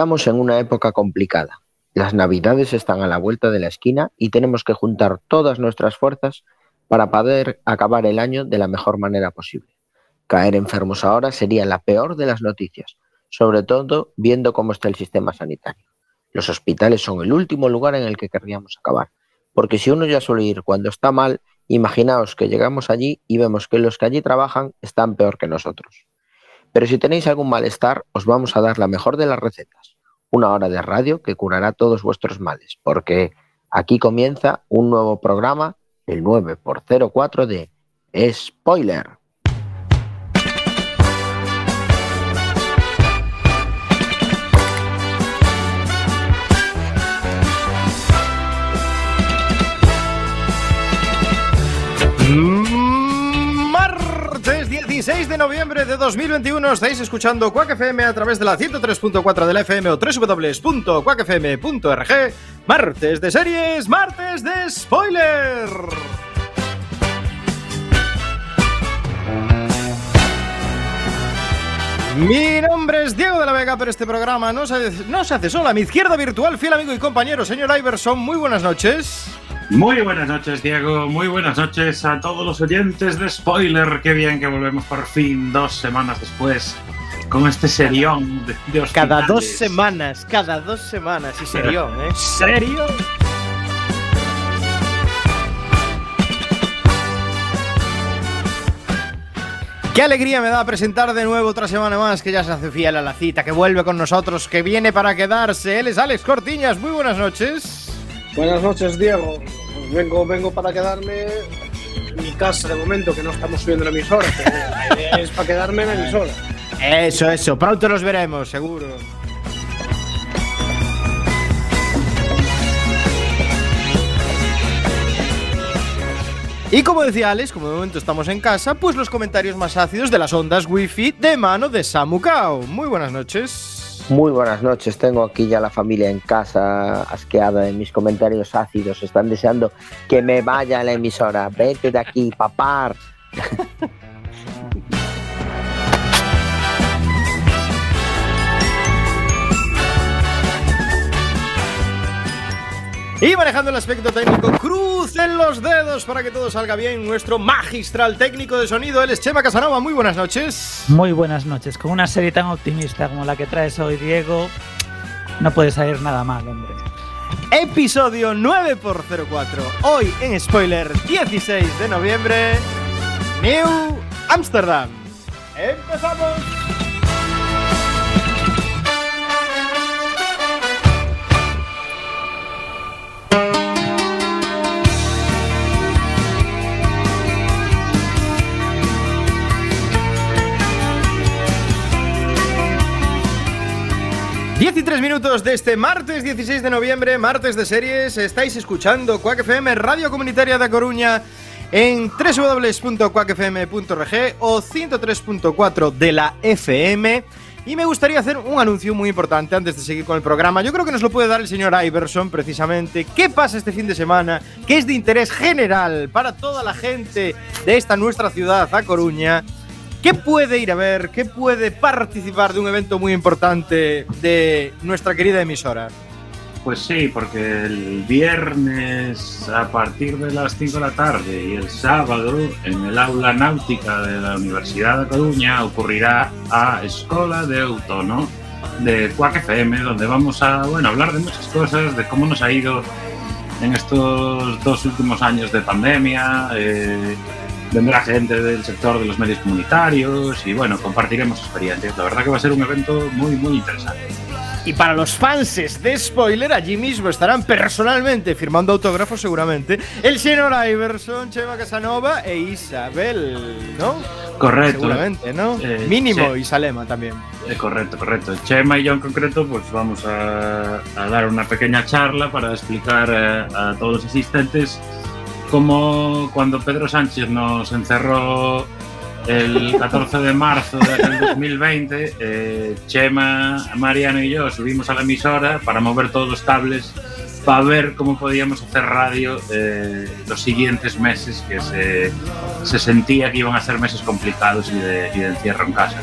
Estamos en una época complicada. Las navidades están a la vuelta de la esquina y tenemos que juntar todas nuestras fuerzas para poder acabar el año de la mejor manera posible. Caer enfermos ahora sería la peor de las noticias, sobre todo viendo cómo está el sistema sanitario. Los hospitales son el último lugar en el que querríamos acabar, porque si uno ya suele ir cuando está mal, imaginaos que llegamos allí y vemos que los que allí trabajan están peor que nosotros. Pero si tenéis algún malestar, os vamos a dar la mejor de las recetas, una hora de radio que curará todos vuestros males, porque aquí comienza un nuevo programa, el 9x04 de Spoiler. Noviembre de 2021 estáis escuchando Quack FM a través de la 103.4 de la FM o www.quackfm.org. Martes de series, martes de spoiler. Mi nombre es Diego de la Vega, pero este programa no se, no se hace solo. A mi izquierda virtual, fiel amigo y compañero, señor Iverson, muy buenas noches. Muy buenas noches, Diego. Muy buenas noches a todos los oyentes de Spoiler. Qué bien que volvemos por fin, dos semanas después, con este serión de, de Cada dos semanas, cada dos semanas, y serión, ¿eh? ¿Serio? Qué alegría me da presentar de nuevo otra semana más que ya se hace fiel a la cita, que vuelve con nosotros, que viene para quedarse. Él es Alex Cortiñas, muy buenas noches. Buenas noches, Diego. Vengo, vengo para quedarme en mi casa de momento, que no estamos subiendo la emisora. pero la idea es para quedarme en la emisora. Eso, eso, pronto los veremos, seguro. Y como decía Alex, como de momento estamos en casa, pues los comentarios más ácidos de las ondas wifi de mano de Samu Kao. Muy buenas noches. Muy buenas noches, tengo aquí ya la familia en casa asqueada de mis comentarios ácidos, están deseando que me vaya a la emisora, vete de aquí, papar. Y manejando el aspecto técnico, crucen los dedos para que todo salga bien. Nuestro magistral técnico de sonido, él es Chema Casanova. Muy buenas noches. Muy buenas noches. Con una serie tan optimista como la que traes hoy, Diego, no puede salir nada mal, hombre. Episodio 9x04. Hoy en spoiler 16 de noviembre, New Amsterdam. ¡Empezamos! Diez y tres minutos de este martes 16 de noviembre, martes de series. Estáis escuchando Quack FM, Radio Comunitaria de Coruña, en www.quackfm.org o 103.4 de la FM. Y me gustaría hacer un anuncio muy importante antes de seguir con el programa. Yo creo que nos lo puede dar el señor Iverson precisamente. ¿Qué pasa este fin de semana? ¿Qué es de interés general para toda la gente de esta nuestra ciudad, A Coruña? ¿Qué puede ir a ver? ¿Qué puede participar de un evento muy importante de nuestra querida emisora? Pues sí, porque el viernes a partir de las 5 de la tarde y el sábado en el aula náutica de la Universidad de Coruña ocurrirá a Escola de Outono de Quack FM, donde vamos a bueno, hablar de muchas cosas, de cómo nos ha ido en estos dos últimos años de pandemia. eh, vendrá gente del sector de los medios comunitarios y bueno, compartiremos experiencias. La verdad que va a ser un evento muy, muy interesante. Y para los fans de spoiler, allí mismo estarán personalmente firmando autógrafos seguramente el señor Iverson, Chema Casanova e Isabel, ¿no? Correcto. Seguramente, ¿no? Eh, Mínimo sí. Isalema también. Eh, correcto, correcto. Chema y yo en concreto, pues vamos a, a dar una pequeña charla para explicar eh, a todos los asistentes cómo cuando Pedro Sánchez nos encerró el 14 de marzo del 2020, eh, Chema, Mariano y yo subimos a la emisora para mover todos los cables para ver cómo podíamos hacer radio eh, los siguientes meses que se, se sentía que iban a ser meses complicados y de, y de encierro en casa.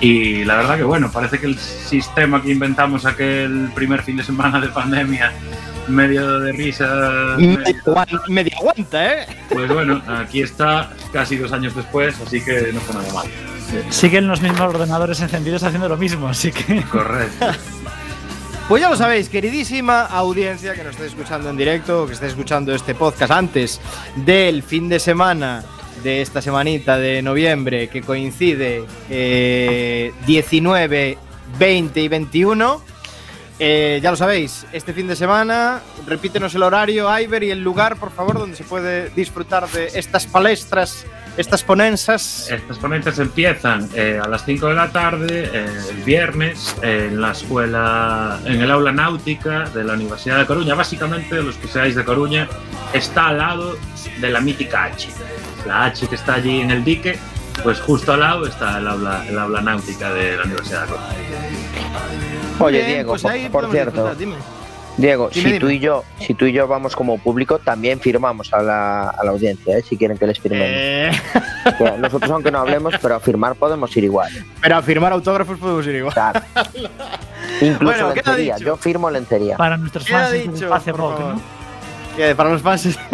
Y la verdad que bueno, parece que el sistema que inventamos aquel primer fin de semana de pandemia, medio de risa, medio- aguanta, ¿eh? pues bueno, aquí está casi dos años después, así que no fue nada mal. Siguen los mismos ordenadores encendidos haciendo lo mismo, así que. Correcto. Pues ya lo sabéis, queridísima audiencia que nos esté escuchando en directo, o que esté escuchando este podcast antes del fin de semana de esta semanita de noviembre que coincide eh, 19, 20 y 21. Eh, ya lo sabéis, este fin de semana, repítenos el horario, Iber, y el lugar, por favor, donde se puede disfrutar de estas palestras, estas ponensas. Estas ponencias empiezan eh, a las 5 de la tarde, eh, el viernes, en la escuela, en el aula náutica de la Universidad de Coruña. Básicamente, los que seáis de Coruña, está al lado de la mítica H. La H que está allí en el dique, pues justo al lado está el aula, el aula náutica de la Universidad de Coruña. Oye, Bien, Diego, pues por, cierto, dime. Diego, Dime, si tú y yo, si tú y yo vamos como público, también firmamos a la, a la audiencia, ¿eh? si quieren que les firmemos. Eh, nosotros aunque no hablemos, pero a firmar podemos ir igual. pero a firmar autógrafos podemos ir igual. Claro. Incluso Bueno, ¿qué te ha lencería. dicho? Yo firmo lencería. Para nuestros fans dicho, por rock. ¿no? Para los fans.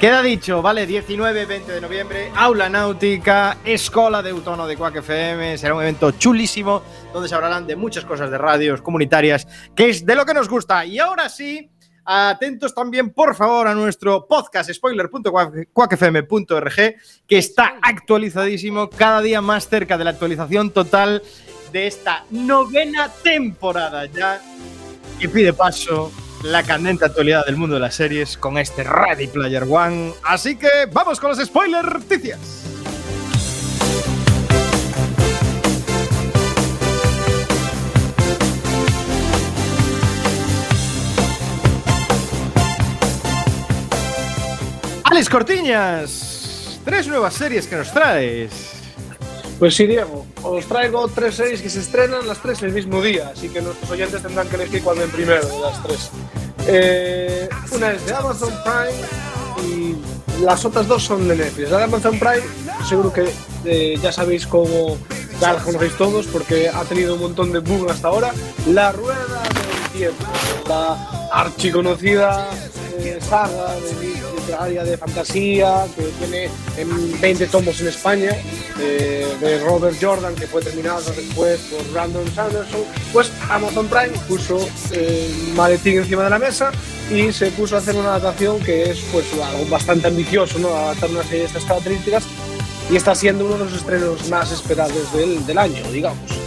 Queda dicho, vale, 19 20 de noviembre, Aula Náutica, Escola de Autono de Quack FM. Será un evento chulísimo donde se hablarán de muchas cosas de radios comunitarias, que es de lo que nos gusta. Y ahora sí, atentos también, por favor, a nuestro podcast spoiler.quackfm.org, que está actualizadísimo, cada día más cerca de la actualización total de esta novena temporada ya que pide paso la candente actualidad del mundo de las series con este Ready Player One. Así que vamos con los spoiler noticias. Alex Cortiñas, tres nuevas series que nos traes. Pues sí, Diego, os traigo tres series que se estrenan las tres el mismo día, así que nuestros oyentes tendrán que elegir cuál ven primero de las tres. Eh, una es de Amazon Prime y las otras dos son de Netflix. La de Amazon Prime, seguro que eh, ya sabéis cómo, ya la conocéis todos porque ha tenido un montón de boom hasta ahora. La Rueda del Tiempo, la archiconocida eh, saga de literaria de fantasía que tiene en 20 tomos en España eh, de Robert Jordan que fue terminado después por Brandon Sanderson pues Amazon Prime puso eh, maletín encima de la mesa y se puso a hacer una adaptación que es pues algo bastante ambicioso ¿no? adaptar una serie de estas características y está siendo uno de los estrenos más esperados del, del año digamos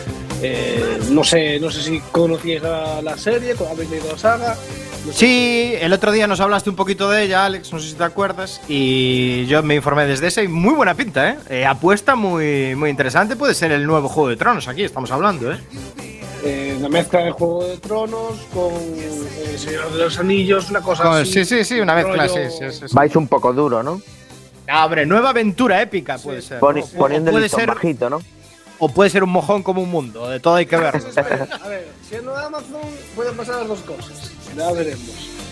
Eh, no sé no sé si conocíais la, la serie habéis leído la saga. Sí, el otro día nos hablaste un poquito de ella, Alex, no sé si te acuerdas, y yo me informé desde ese y muy buena pinta, ¿eh? Eh, apuesta muy, muy interesante, puede ser el nuevo Juego de Tronos, aquí estamos hablando, ¿eh? Eh, la mezcla de Juego de Tronos con eh, El Señor de los Anillos, una cosa Con- así. sí, sí, sí, una mezcla, rollo- sí, sí, sí, sí. Vais un poco duro, ¿no? Ah, hombre, nueva aventura épica puede ser. Poni- ¿no? O- poniendo el puede listón ser, bajito, ¿no? o puede ser un mojón como un mundo, de todo hay que verlo. A ver, siendo de Amazon pueden pasar las dos cosas. Ya veremos.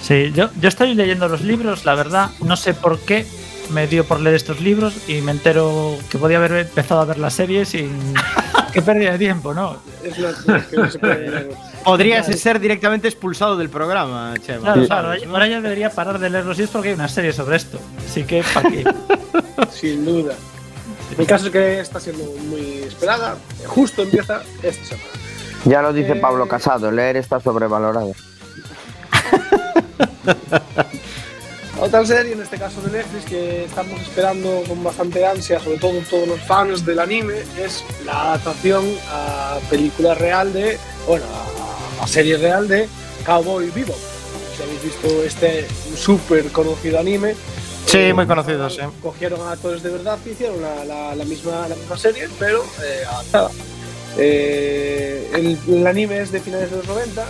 Sí, yo, yo estoy leyendo los libros, la verdad, no sé por qué me dio por leer estos libros y me entero que podía haber empezado a ver la serie sin. Qué pérdida de tiempo, ¿no? Es es que no se puede- Podrías ser directamente expulsado del programa, Chema. Claro, claro, ahora ya debería parar de leer los libros porque hay una serie sobre esto. Así que, ¿para qué? sin duda. El caso es que está siendo muy esperada. Justo empieza esta semana. Ya lo dice Eh, Pablo Casado, leer está sobrevalorado. Otra serie, en este caso de Netflix, que estamos esperando con bastante ansia, sobre todo todos los fans del anime, es la adaptación a película real de, bueno, a, serie real de Cowboy Bebop. Si habéis visto este súper conocido anime. Sí, eh, muy conocido, sí. Cogieron a actores de verdad y hicieron la, la- la misma, la misma serie, pero eh, adaptada. Eh, el, el anime es de finales de los 90, así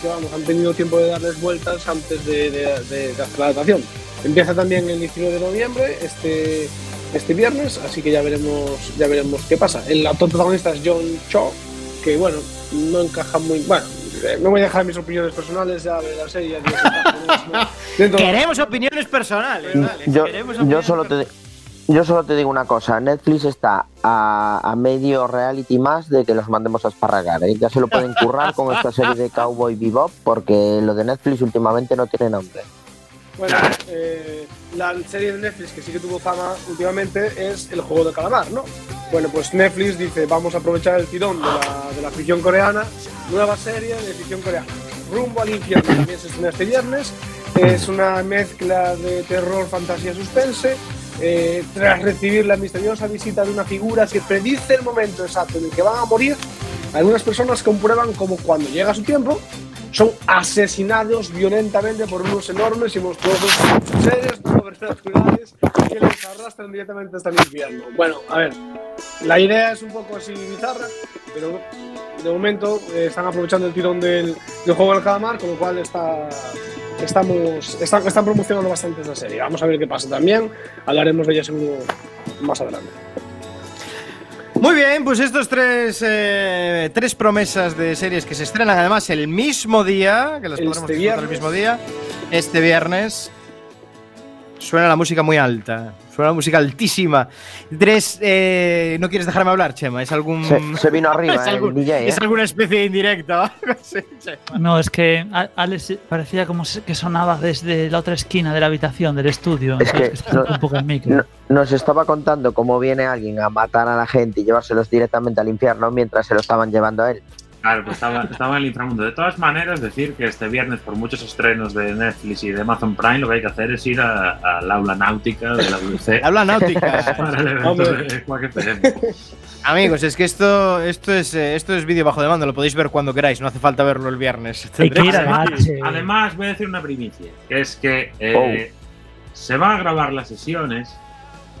que vamos, han tenido tiempo de darles vueltas antes de, de- de- de hacer la adaptación. Empieza también el 19 de noviembre, este, este viernes, así que ya veremos, ya veremos qué pasa. El actor protagonista es John Cho, que bueno, no encaja muy. Bueno, eh, me voy a dejar mis opiniones personales ya de la serie. dentro- Queremos opiniones personales, Yo, queremos yo opiniones solo te, yo solo te digo una cosa, Netflix está a, a medio reality más de que los mandemos a esparragar, ¿eh? ya se lo pueden currar con esta serie de Cowboy Bebop porque lo de Netflix últimamente no tiene nombre. Bueno, eh, la serie de Netflix que sí que tuvo fama últimamente es El Juego de Calamar, ¿no? Bueno, pues Netflix dice, vamos a aprovechar el tirón de la, de la ficción coreana, nueva serie de ficción coreana. Rumbo al infierno también se estrena este viernes. Es una mezcla de terror, fantasía, suspense. Eh, tras recibir la misteriosa visita de una figura que predice el momento exacto en el que van a morir, algunas personas comprueban como cuando llega su tiempo, son asesinados violentamente por unos enormes y monstruosos seres sobrenaturales que les arrastran directamente hasta el infierno. Bueno, a ver, la idea es un poco así bizarra, pero de momento eh, están aprovechando el tirón del, del juego del calamar, con lo cual está, estamos, están, están promocionando bastante esa serie. Vamos a ver qué pasa también, hablaremos de ella seguro más adelante. Muy bien, pues estos tres, eh, tres promesas de series que se estrenan además el mismo día, que las Este podremos disfrutar el mismo día, este viernes. Suena la música muy alta, suena la música altísima. Tres, eh, ¿no quieres dejarme hablar, Chema? ¿Es algún... Se, se vino arriba es, eh, algún- el DJ, ¿eh? es alguna especie de indirecta? No, es que Alex parecía como que sonaba desde la otra esquina de la habitación, del estudio. Es que no- un poco el micro. No- Nos estaba contando cómo viene alguien a matar a la gente y llevárselos directamente al infierno mientras se lo estaban llevando a él. Claro, pues estaba, estaba en el inframundo. De todas maneras, decir que este viernes, por muchos estrenos de Netflix y de Amazon Prime, lo que hay que hacer es ir al aula náutica de la UC Habla náutica. para el de. Amigos, es que esto, esto es, eh, esto es vídeo bajo demanda, lo podéis ver cuando queráis, no hace falta verlo el viernes. Hay que ir a Además, además, voy a decir una primicia, que es que eh, se van a grabar las sesiones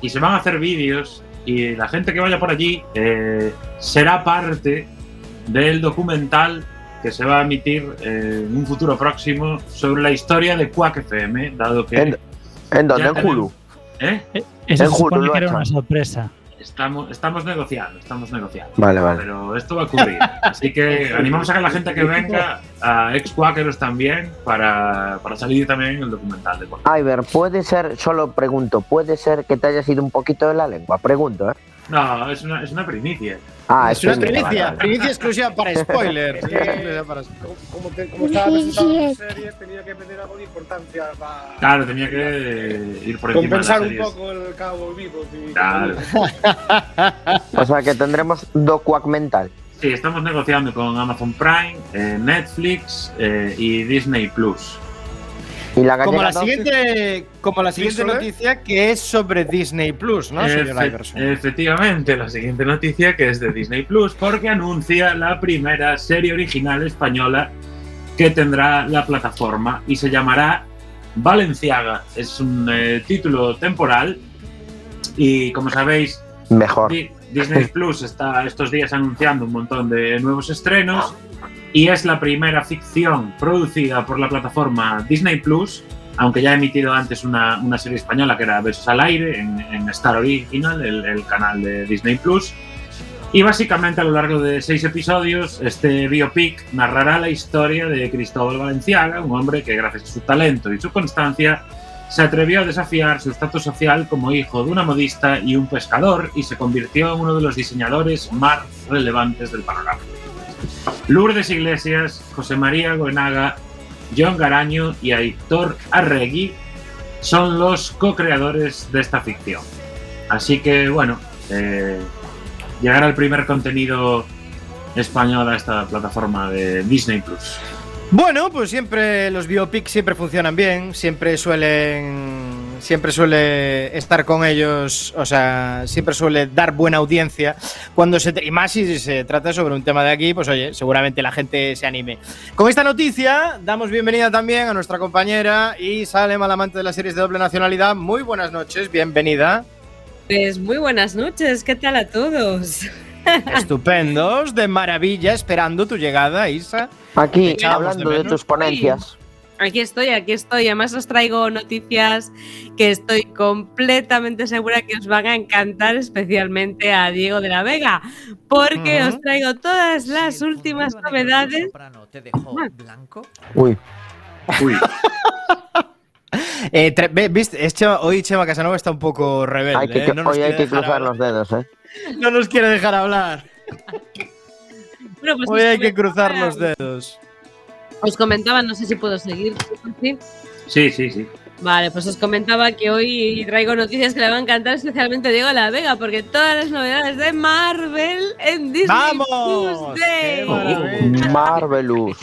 y se van a hacer vídeos y la gente que vaya por allí eh, será parte del documental que se va a emitir eh, en un futuro próximo sobre la historia de Quack FM, dado que ¿En, en dónde? ¿En Hulu? ¿eh? Eso en se Hulu supone lo que era una sorpresa. estamos, estamos negociando, estamos negociando. Vale, vale. Pero esto va a ocurrir. Así que animamos a que la gente que venga, a ex Quackeros también, para, para salir también en el documental de Quack. Iber, puede ser, solo pregunto, puede ser que te hayas ido un poquito de la lengua, pregunto, ¿eh? No, es una, es una primicia. Ah, es una primicia, primicia, vale, vale. primicia exclusiva para para- Como, como, te- como estaba presentando la serie, tenía que pedir algo de importancia para Claro, tenía que ir por encima compensar de un las poco el cabo vivo. y- Claro. O sea que tendremos docuac mental. Sí, estamos negociando con Amazon Prime, eh, Netflix eh, y Disney Plus. Y la Como la siguiente, como la siguiente noticia que es sobre Disney Plus, ¿no, señor Efe- Iverson? efectivamente, la siguiente noticia que es de Disney Plus, porque anuncia la primera serie original española que tendrá la plataforma y se llamará Valenciaga. Es un eh, título temporal y, como sabéis, mejor. Di- Disney Plus está estos días anunciando un montón de nuevos estrenos y es la primera ficción producida por la plataforma Disney Plus, aunque ya ha emitido antes una, una serie española que era Besos al Aire en, en Star Original, el, el canal de Disney Plus. Y básicamente a lo largo de seis episodios, este biopic narrará la historia de Cristóbal Valenciaga, un hombre que gracias a su talento y su constancia se atrevió a desafiar su estatus social como hijo de una modista y un pescador y se convirtió en uno de los diseñadores más relevantes del panorama. Lourdes Iglesias, José María Goenaga, John Garaño y Aitor Arregui son los co-creadores de esta ficción. Así que, bueno, eh, llegará el primer contenido español a esta plataforma de Disney Plus. Bueno, pues siempre los biopics siempre funcionan bien, siempre suelen siempre suele estar con ellos, o sea, siempre suele dar buena audiencia cuando se y más si se trata sobre un tema de aquí, pues oye, seguramente la gente se anime. Con esta noticia damos bienvenida también a nuestra compañera y Salem, al amante de las series de doble nacionalidad. Muy buenas noches, bienvenida. Pues muy buenas noches, ¿qué tal a todos? Estupendos, de maravilla, esperando tu llegada, Isa. Aquí, hablando de tus ponencias. Aquí estoy, aquí estoy. Además os traigo noticias que estoy completamente segura que os van a encantar, especialmente a Diego de la Vega, porque os traigo todas las últimas novedades. te dejó Ah. blanco? Uy, Uy, Eh, ¿viste? Es Chema- hoy Chema Casanova está un poco rebelde. Hay que, ¿eh? No hoy hay que cruzar hablar. los dedos, ¿eh? No nos quiere dejar hablar. Bueno, pues Hoy hay que cruzar los dedos. Os comentaba, no sé si puedo seguir. ¿sí? Sí, sí, sí. Vale, pues os comentaba que hoy traigo noticias que le van a encantar especialmente a Diego de la Vega, porque todas las novedades de Marvel en Disney ¡Vamos! Marvelous.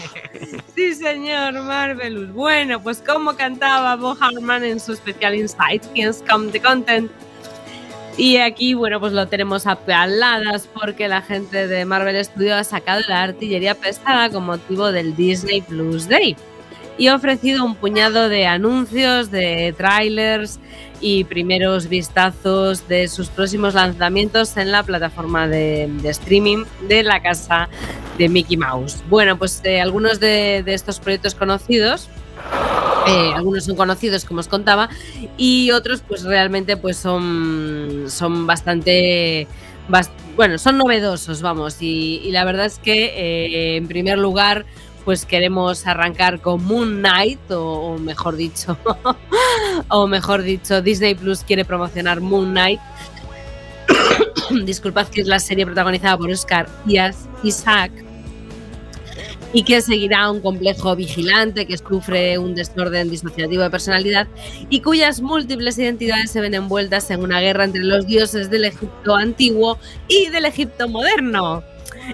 Sí, señor, Marvelous. Bueno, pues como cantaba Bo Hartman en su especial Insight, Kings Come the Content. Y aquí, bueno, pues lo tenemos a paladas porque la gente de Marvel Studios ha sacado la artillería pesada con motivo del Disney Plus Day. Y ha ofrecido un puñado de anuncios, de trailers y primeros vistazos de sus próximos lanzamientos en la plataforma de, de streaming de la casa de Mickey Mouse. Bueno, pues eh, algunos de, de estos proyectos conocidos, eh, algunos son conocidos como os contaba, y otros pues realmente pues son, son bastante, bas- bueno, son novedosos, vamos, y, la verdad es que eh, en primer lugar pues queremos arrancar con Moon Knight, o, o mejor dicho, o mejor dicho, Disney Plus quiere promocionar Moon Knight. Disculpad que es la serie protagonizada por Oscar Isaac y que seguirá un complejo vigilante que sufre un desorden disociativo de personalidad y cuyas múltiples identidades se ven envueltas en una guerra entre los dioses del Egipto antiguo y del Egipto moderno.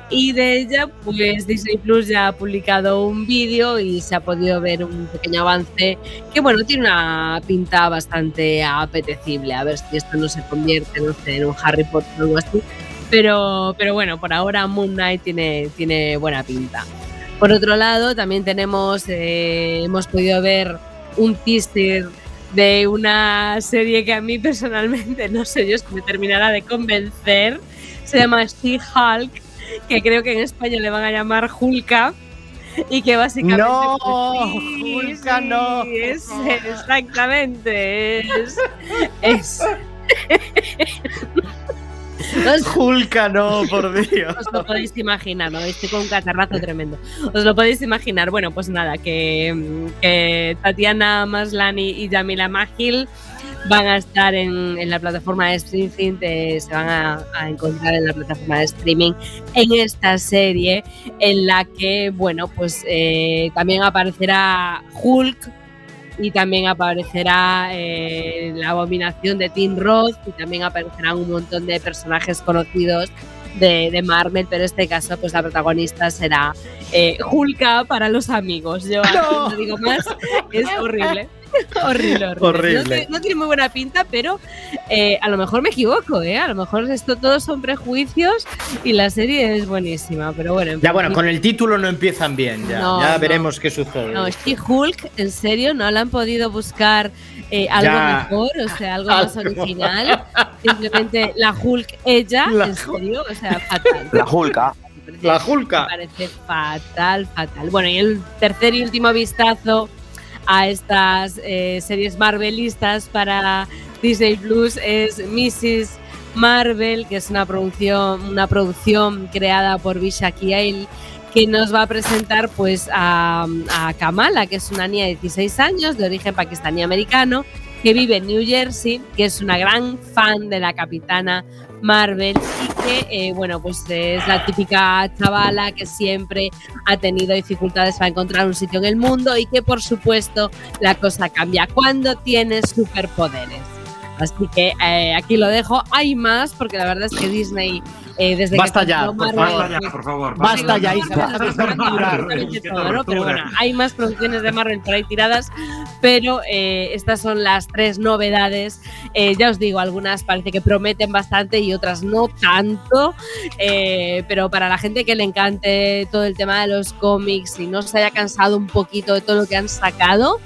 Y de ella, pues Disney Plus ya ha publicado un vídeo y se ha podido ver un pequeño avance que, bueno, tiene una pinta bastante apetecible. A ver si esto no se convierte, en un Harry Potter o algo así. Pero, pero bueno, por ahora Moon Knight tiene, tiene buena pinta. Por otro lado, también tenemos, eh, hemos podido ver un teaser de una serie que a mí personalmente, no sé yo, es que me terminará de convencer. Se llama She-Hulk, que creo que en España le van a llamar Hulka. Y que básicamente. No, pues, sí, Hulka sí, no. Es, exactamente. Es. es os, Hulka, no, por Dios. os lo podéis imaginar, ¿no? Estoy con un catarrazo tremendo. Os lo podéis imaginar. Bueno, pues nada, que, que Tatiana Maslani y Yamila Magil van a estar en, en la plataforma de streaming, eh, se van a, a encontrar en la plataforma de streaming en esta serie en la que, bueno, pues eh, también aparecerá Hulk y también aparecerá eh, la abominación de Tim Roth y también aparecerán un montón de personajes conocidos de, de Marvel, pero en este caso pues la protagonista será eh, Hulka para los amigos. Yo no digo más, es horrible. horrible, horrible. Horrible. No, tiene, no tiene muy buena pinta, pero eh, a lo mejor me equivoco, ¿eh? A lo mejor esto todos son prejuicios y la serie es buenísima, pero bueno. en Ya bueno, con el título no empiezan bien, ya. No, ya no. veremos qué sucede. No, She-Hulk, en serio, no le han podido buscar eh, algo Ya. mejor, o sea, algo más original. Simplemente la Hulk, ella, La en serio, o sea, fatal. La Hulka. La Me Hulka. parece fatal, fatal. Bueno, y el tercer y último vistazo a estas eh, series marvelistas para Disney Plus es Mrs. Marvel, que es una producción, una producción creada por Vishaki Ail, que nos va a presentar pues a, a Kamala, que es una niña de 16 años, de origen pakistaní-americano, que vive en New Jersey, que es una gran fan de la capitana Marvel y que, eh, bueno, pues es la típica chavala que siempre ha tenido dificultades para encontrar un sitio en el mundo y que, por supuesto, la cosa cambia cuando tienes superpoderes. Así que eh, aquí lo dejo. Hay más, porque la verdad es que Disney, eh, desde Basta que ya, por Marvel, Basta ya, por favor. Basta ya, hay más producciones de Marvel por ahí tiradas, pero eh, estas son las tres novedades. Eh, ya os digo, algunas parece que prometen bastante y otras no tanto, eh, pero para la gente que le encante todo el tema de los cómics y no se haya cansado un poquito de todo lo que han sacado,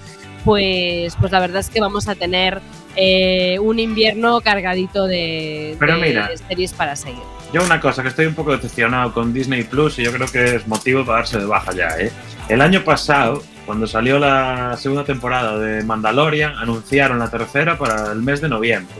pues, pues la verdad es que vamos a tener eh, un invierno cargadito de, Pero de mira. series para seguir. Yo una cosa, que estoy un poco decepcionado con Disney Plus y yo creo que es motivo para darse de baja ya, ¿eh? El año pasado, cuando salió la segunda temporada de Mandalorian, anunciaron la tercera para el mes de noviembre.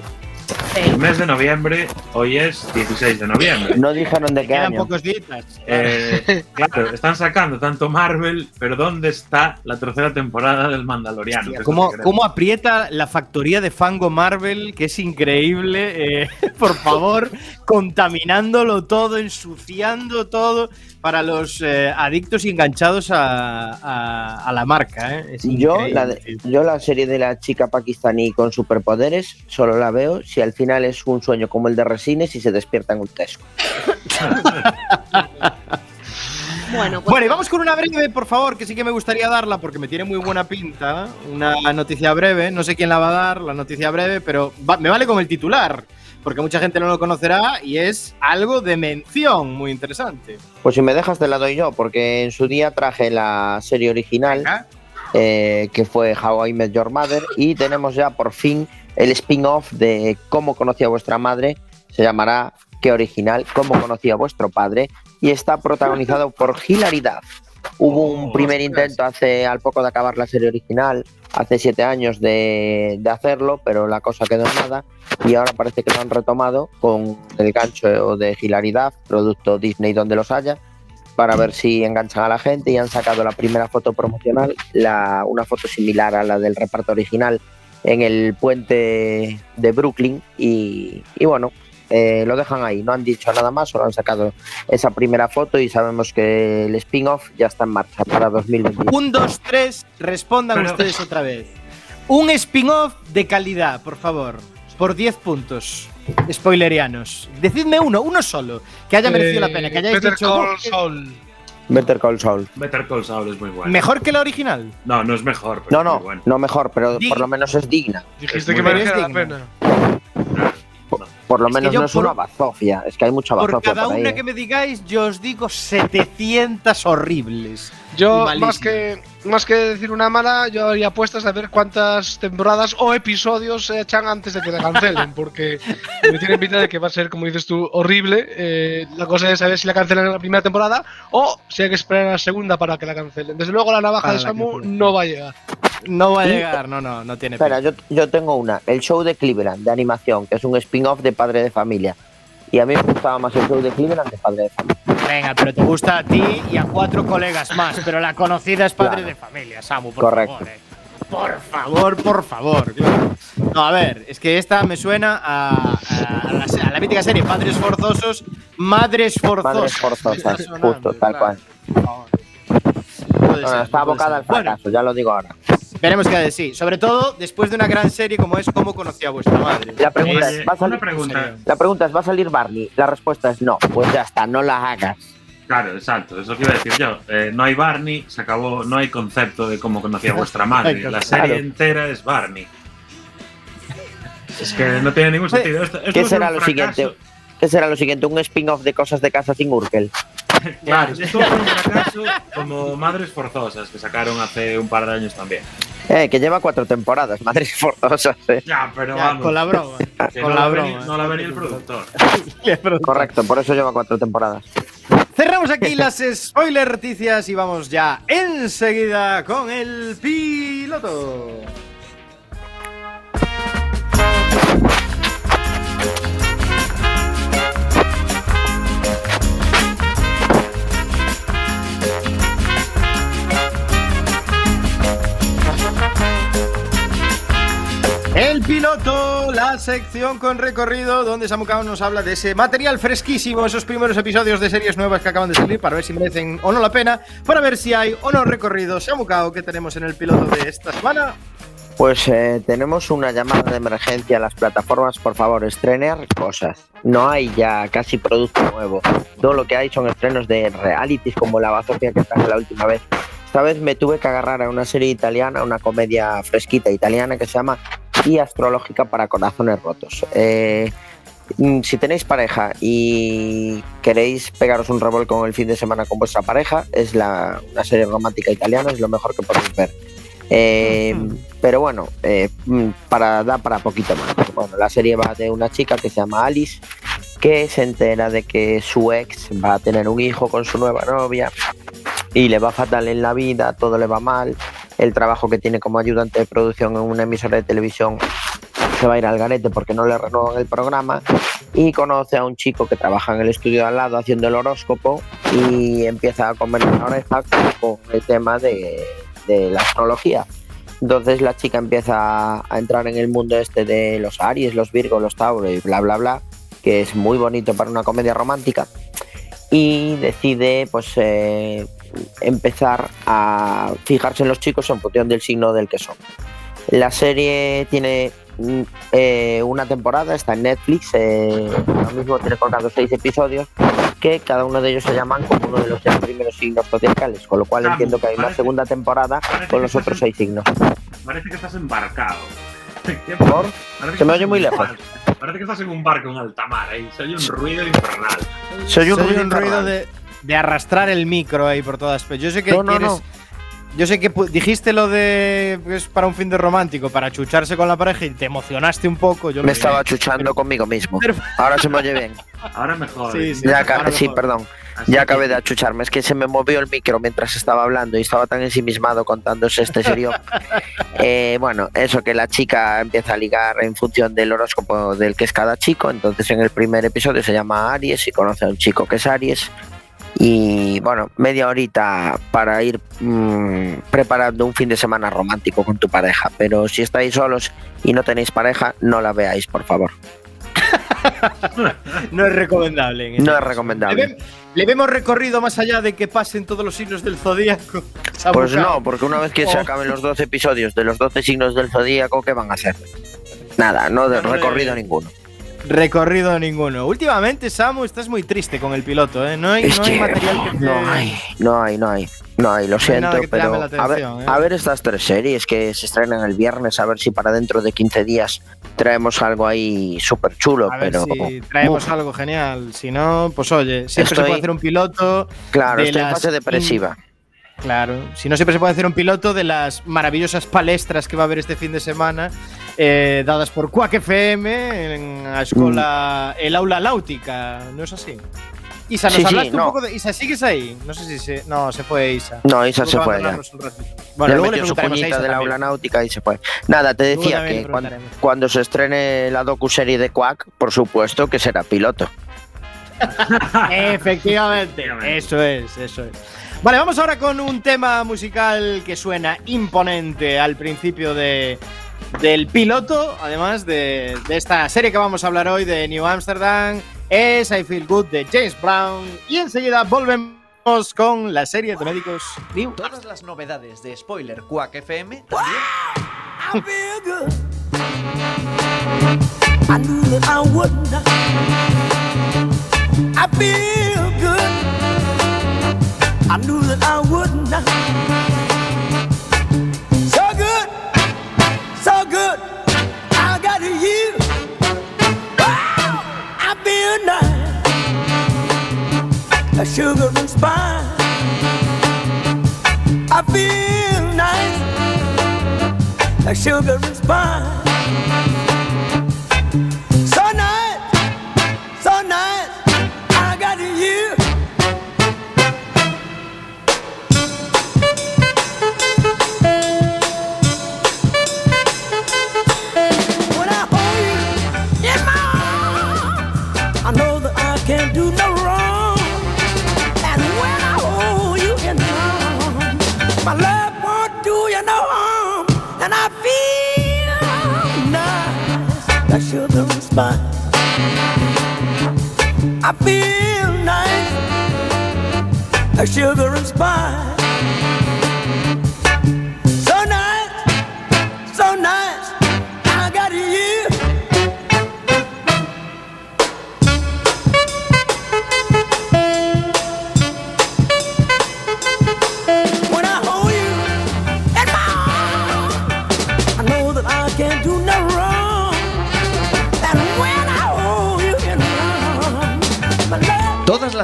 El mes de noviembre, hoy es 16 de noviembre. No dijeron de qué Quedan año. pocos días. Eh, claro, están sacando tanto Marvel, pero ¿dónde está la tercera temporada del Mandaloriano? Que es lo ¿Cómo, que queremos. cómo aprieta la factoría de fango Marvel? Que es increíble. eh, por favor, contaminándolo todo, ensuciando todo para los eh, adictos y enganchados a, a- a la marca. eh. Es Yo la, de- yo la serie de la chica pakistaní con superpoderes solo la veo si al final es un sueño como el de Resines y se despierta en un Tesco. Bueno, pues Bueno, y vamos con una breve, por favor, que sí que me gustaría darla porque me tiene muy buena pinta. Una noticia breve, no sé quién la va a dar, la noticia breve, pero va- me vale con el titular, porque mucha gente no lo conocerá y es algo de mención muy interesante. Pues si me dejas te la doy yo, porque en su día traje la serie original, eh, que fue How I Met Your Mother, y tenemos ya por fin el spin-off de Cómo conocí a vuestra madre, se llamará Qué original, Cómo conocí a vuestro padre, y está protagonizado por Hilaridad. Hubo un primer ostras. intento hace al poco de acabar la serie original, hace siete años de, de hacerlo, pero la cosa quedó en nada y ahora parece que lo han retomado con el gancho de Hilaridad, producto Disney donde los haya, para ver si enganchan a la gente y han sacado la primera foto promocional, la, una foto similar a la del reparto original en el puente de Brooklyn y, y bueno, eh, lo dejan ahí, no han dicho nada más, solo han sacado esa primera foto y sabemos que el spin-off ya está en marcha para 2021. Un, dos, tres, respondan Pero- ustedes otra vez. Un spin-off de calidad, por favor, por 10 puntos. Spoilerianos. Decidme uno, uno solo, que haya merecido la pena, que hayáis Eh, Better dicho Call "Oh, Saul. Better Call Saul. Better Call Saul es muy bueno. mejor que la original. No, no es mejor, pero No, es no, muy bueno. no mejor, pero Dig- por lo menos es digna. Dijiste Es que merecía la pena. Por lo Es menos yo no es por- una bazofia, es que hay mucha Por bazofia cada por ahí. una ¿eh? que me digáis, yo os digo 700 horribles. Yo, malísimo. más que, más que decir una mala, yo haría apuestas a ver cuántas temporadas o episodios se echan antes de que la cancelen, porque me tiene pinta de que va a ser, como dices tú, horrible. Eh, la cosa es saber si la cancelan en la primera temporada o si hay que esperar a la segunda para que la cancelen. Desde luego, la navaja Para de la Samu no va a llegar. No va a llegar, no, no, no tiene Espera, pinta. yo, yo tengo una. El show de Cleveland, de animación, que es un spin-off de Padre de Familia. Y a mí me gustaba más el show de Cleveland de Padre de Familia. Venga, pero te gusta a ti y a cuatro colegas más, pero la conocida es padre Claro. de familia, Samu, por Correcto. favor. eh. Por favor, por favor. claro. No, a ver, es que esta me suena a, a la, se- a la mítica serie Padres Forzosos, Madres Forzosas. Madres forzosas, sonando, justo, tal claro. cual. No, no, está abocada al fracaso, Bueno, ya lo digo ahora. Veremos qué decir. Sobre todo después de una gran serie como es Cómo conocí a vuestra madre. La pregunta Oye, es, ¿va a salir? pregunta. La pregunta es, ¿va a salir Barney? La respuesta es no. Pues ya está, no la hagas. Claro, exacto, es lo que iba a decir yo. Eh, no hay Barney, se acabó, no hay concepto de cómo conocía vuestra madre. La serie Claro. entera es Barney. Es que no tiene ningún sentido. Esto, esto ¿Qué será lo fracaso. siguiente? ¿Qué será lo siguiente? ¿Un spin-off de cosas de casa sin Urkel? Claro, esto fue un fracaso como Madres Forzosas que sacaron hace un par de años también. Eh, que lleva cuatro temporadas, madres forzosas. eh. Ya, pero Ya, vamos. con la broma. que con no, la la broma. venía, no la venía el productor. Correcto, por eso lleva cuatro temporadas. Cerramos aquí las spoiler noticias y vamos ya enseguida con el piloto. Piloto, la sección con recorrido donde Samucao nos habla de ese material fresquísimo, esos primeros episodios de series nuevas que acaban de salir para ver si merecen o no la pena, para ver si hay o no recorrido. Samucao, ¿qué tenemos en el piloto de esta semana? Pues eh, tenemos una llamada de emergencia a las plataformas, por favor, estrenar cosas. No hay ya casi producto nuevo. Todo lo que hay son estrenos de realities como la bazofia que traje la última vez. Esta vez me tuve que agarrar a una serie italiana, una comedia fresquita italiana que se llama Y Astrológica para Corazones Rotos. Eh, mm, si tenéis pareja y queréis pegaros un revolcón el fin de semana con vuestra pareja, es la, una serie romántica italiana, es lo mejor que podéis ver. Eh, pero bueno, eh, mm, para da para poquito más. Bueno, la serie va de una chica que se llama Alice, que se entera de que su ex va a tener un hijo con su nueva novia y le va fatal en la vida, todo le va mal. El trabajo que tiene como ayudante de producción en una emisora de televisión se va a ir al garete porque no le renuevan el programa y conoce a un chico que trabaja en el estudio al lado haciendo el horóscopo y empieza a comer la oreja con el tema de, de la astrología. Entonces la chica empieza a entrar en el mundo este de los Aries, los Virgos, los Tauro y bla bla bla, que es muy bonito para una comedia romántica y decide pues eh, empezar a fijarse en los chicos en función del signo del que son. La serie tiene mm, eh, una temporada, está en Netflix, eh, ahora mismo tiene colgados seis episodios, que cada uno de ellos se llaman como uno de los seis primeros signos zodiacales, con lo cual Samu, entiendo que hay una segunda temporada con los otros en- seis signos. Parece que estás embarcado. ¿Qué- ¿Por? Se me oye muy lejos. barco. Parece que estás en un barco en alta mar, ahí. Se oye un ruido infernal. Soy un Soy ruido un ruido de, de arrastrar el micro ahí por todas partes. Yo sé que No, no, quieres. no. Yo sé que pu- dijiste lo de que es para un fin de romántico, para chucharse con la pareja y te emocionaste un poco. Yo Me estaba chuchando conmigo mismo. Pero- Ahora se me oye bien. Ahora mejor. Sí, sí. Ya ahora sí, mejor. perdón. Así Ya que- acabé de achucharme. Es que se me movió el micro mientras estaba hablando y estaba tan ensimismado contándose este serio. Eh, bueno, eso que la chica empieza a ligar en función del horóscopo del que es cada chico. Entonces en el primer episodio se llama Aries y conoce a un chico que es Aries. Y bueno, media horita para ir mm, preparando un fin de semana romántico con tu pareja. Pero si estáis solos y no tenéis pareja, no la veáis, por favor. No es recomendable. No es caso. recomendable. Le, ve- le vemos recorrido más allá de que pasen todos los signos del zodíaco. Pues no, porque una vez que se Oh. acaben los 12 episodios de los 12 signos del zodíaco, ¿qué van a hacer? Nada, no de recorrido ninguno. Recorrido ninguno. Últimamente, Samu, estás muy triste con el piloto, ¿eh? No hay, no hay material que te... no hay, no hay, no hay, no hay, lo hay siento, pero a ver, ¿eh? a ver estas tres series que se estrenan el viernes, a ver si para dentro de 15 días traemos algo ahí súper chulo, A ver pero si traemos uf, algo genial. Si no, pues oye, siempre se puede hacer un piloto. claro, de estoy en las fase depresiva. Claro, si no, siempre se puede hacer un piloto de las maravillosas palestras que va a haber este fin de semana, eh, dadas por Quack FM en la escuela, Mm. el aula náutica, ¿no es así? Isa, nos Sí, sí, hablaste un no. poco de. Isa, ¿sigues ahí? No sé si se. No, se fue Isa. No, Isa se fue ya. Bueno, Le luego le metió su preguntaremos a cuñita Isa del también. aula náutica y se fue. Nada, te decía le que cuando, se estrene la docuserie de Quack, por supuesto que será piloto. Efectivamente. eso es, eso es. Vale, vamos ahora con un tema musical que suena imponente al principio de, del piloto, además de, de esta serie que vamos a hablar hoy de New Amsterdam, es I Feel Good de James Brown y enseguida volvemos con la serie de médicos New Todas las novedades de Spoiler Quack FM también I knew that I would not. I feel good. I knew that I would not. Good. I got you. Wow, I feel nice. A sugar and spice. I feel nice. A sugar and spice. children's spine. I feel nice, a sugar and spine.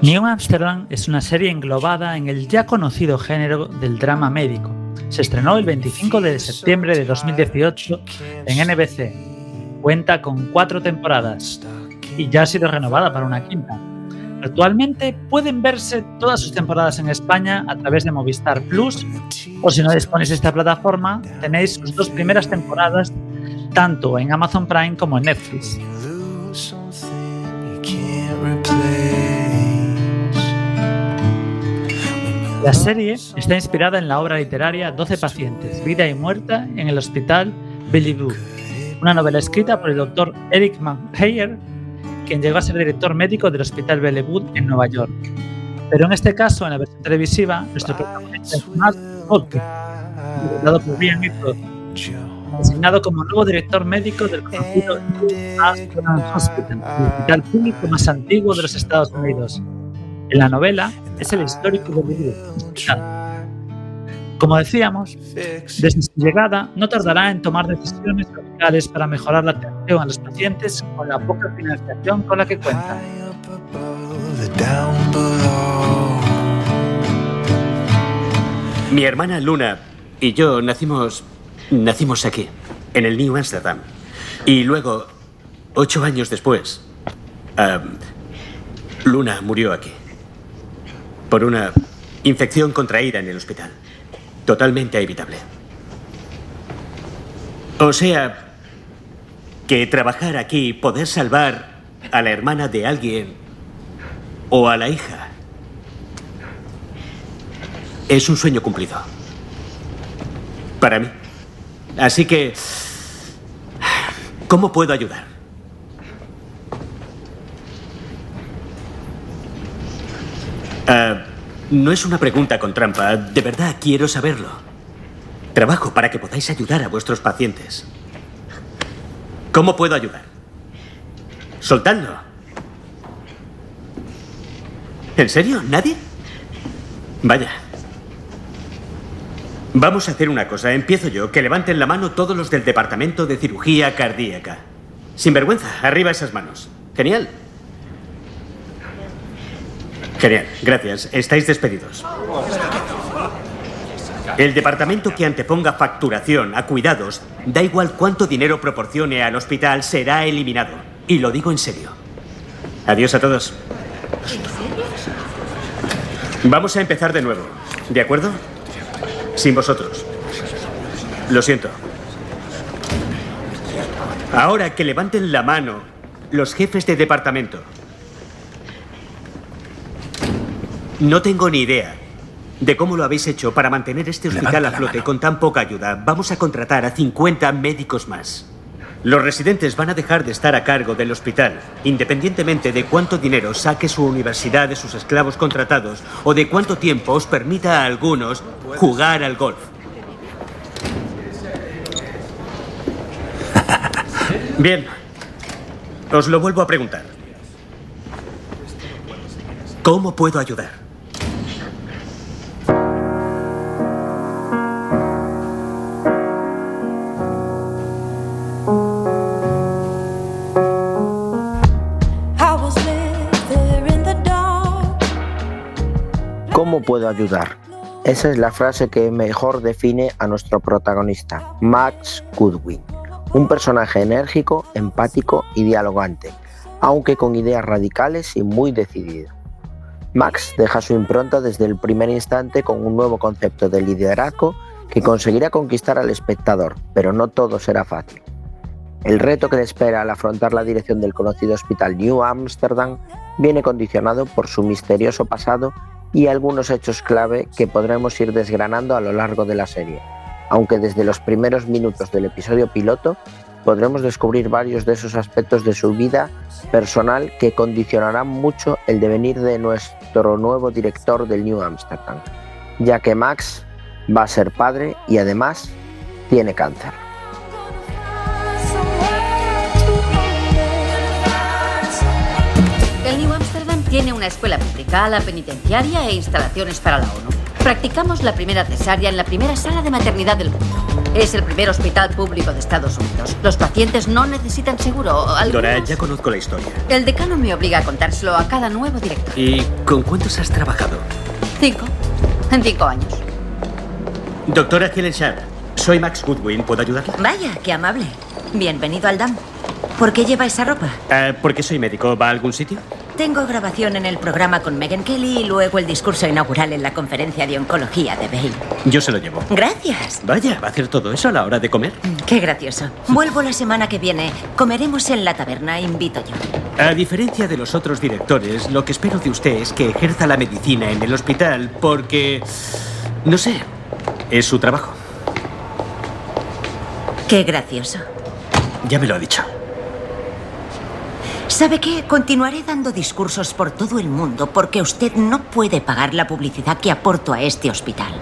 New Amsterdam es una serie englobada en el ya conocido género del drama médico. Se estrenó el 25 de septiembre de 2018 en NBC. Cuenta con cuatro temporadas y ya ha sido renovada para una quinta. Actualmente pueden verse todas sus temporadas en España a través de Movistar Plus o si no disponéis de esta plataforma tenéis sus dos primeras temporadas tanto en Amazon Prime como en Netflix. La serie está inspirada en la obra literaria 12 pacientes, vida y muerte en el hospital Bellevue, una novela escrita por el doctor Eric McHayer, quien llegó a ser director médico del hospital Bellevue en Nueva York. Pero en este caso, en la versión televisiva, nuestro protagonista es Mark Hodge, interpretado por Brian designado como nuevo director médico del conocido Hospital, el hospital público más antiguo de los Estados Unidos. En la novela es el histórico de Bellevue. Como decíamos, desde su llegada no tardará en tomar decisiones radicales para mejorar la atención a los pacientes con la poca financiación con la que cuenta. Mi hermana Luna y yo nacimos. nacimos aquí, en el New Amsterdam. Y luego, ocho años después, am, Luna murió aquí. Por una infección contraída en el hospital. Totalmente evitable. O sea, que trabajar aquí, poder salvar a la hermana de alguien o a la hija, es un sueño cumplido. Para mí. Así que, ¿cómo puedo ayudar? Ah, no es una pregunta con trampa. De verdad quiero saberlo. Trabajo para que podáis ayudar a vuestros pacientes. ¿Cómo puedo ayudar? Soltando. ¿En serio? ¿Nadie? Vaya. Vamos a hacer una cosa. Empiezo yo. Que levanten la mano todos los del departamento de cirugía cardíaca. Sin vergüenza. Arriba esas manos. Genial. Genial. Gracias. Estáis despedidos. El departamento que anteponga facturación a cuidados, da igual cuánto dinero proporcione al hospital, será eliminado. Y lo digo en serio. Adiós a todos. Vamos a empezar de nuevo. ¿De acuerdo? Sin vosotros. Lo siento. Ahora que levanten la mano los jefes de departamento. No tengo ni idea de cómo lo habéis hecho para mantener este hospital Levanta a flote con tan poca ayuda. Vamos a contratar a 50 médicos más. Los residentes van a dejar de estar a cargo del hospital, independientemente de cuánto dinero saque su universidad de sus esclavos contratados o de cuánto tiempo os permita a algunos jugar al golf. Bien, os lo vuelvo a preguntar. ¿Cómo puedo ayudar? Ayudar? Esa es la frase que mejor define a nuestro protagonista, Max Goodwin, un personaje enérgico, empático y dialogante, aunque con ideas radicales y muy decidido. Max deja su impronta desde el primer instante con un nuevo concepto de liderazgo que conseguirá conquistar al espectador, pero no todo será fácil. El reto que le espera al afrontar la dirección del conocido hospital New Amsterdam viene condicionado por su misterioso pasado y algunos hechos clave que podremos ir desgranando a lo largo de la serie, aunque desde los primeros minutos del episodio piloto podremos descubrir varios de esos aspectos de su vida personal que condicionarán mucho el devenir de nuestro nuevo director del New Amsterdam, ya que Max va a ser padre y además tiene cáncer. Tiene una escuela pública, la penitenciaria e instalaciones para la ONU. Practicamos la primera cesárea en la primera sala de maternidad del mundo. Es el primer hospital público de Estados Unidos. Los pacientes no necesitan seguro. Algunos- Dora, ya conozco la historia. El decano me obliga a contárselo a cada nuevo director. ¿Y con cuántos has trabajado? Cinco. En cinco años. Doctora Helen Sharp, soy Max Goodwin. ¿Puedo ayudarla? Vaya, qué amable. Bienvenido al DAM. ¿Por qué lleva esa ropa? Eh, porque soy médico. ¿Va a algún sitio? Tengo grabación en el programa con Megan Kelly y luego el discurso inaugural en la conferencia de oncología de Bale. Yo se lo llevo. Gracias. Vaya, ¿va a hacer todo eso a la hora de comer? Qué gracioso. Vuelvo la semana que viene. Comeremos en la taberna, invito yo. A diferencia de los otros directores, lo que espero de usted es que ejerza la medicina en el hospital porque... No sé, es su trabajo. Qué gracioso. Ya me lo ha dicho. ¿Sabe qué? Continuaré dando discursos por todo el mundo porque usted no puede pagar la publicidad que aporto a este hospital.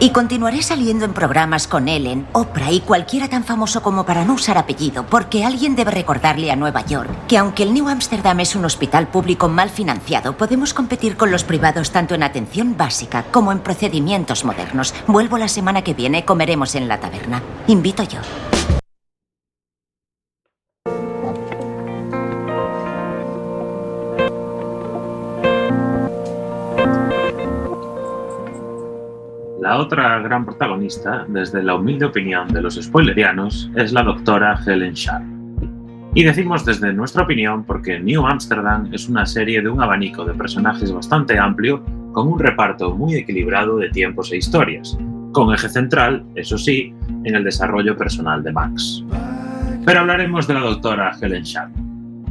Y continuaré saliendo en programas con Ellen, Oprah y cualquiera tan famoso como para no usar apellido, porque alguien debe recordarle a Nueva York que aunque el New Amsterdam es un hospital público mal financiado, podemos competir con los privados tanto en atención básica como en procedimientos modernos. Vuelvo la semana que viene, comeremos en la taberna. Invito yo. Otra gran protagonista, desde la humilde opinión de los spoilerianos, es la doctora Helen Sharp. Y decimos desde nuestra opinión porque New Amsterdam es una serie de un abanico de personajes bastante amplio, con un reparto muy equilibrado de tiempos e historias, con eje central, eso sí, en el desarrollo personal de Max. Pero hablaremos de la doctora Helen Sharp,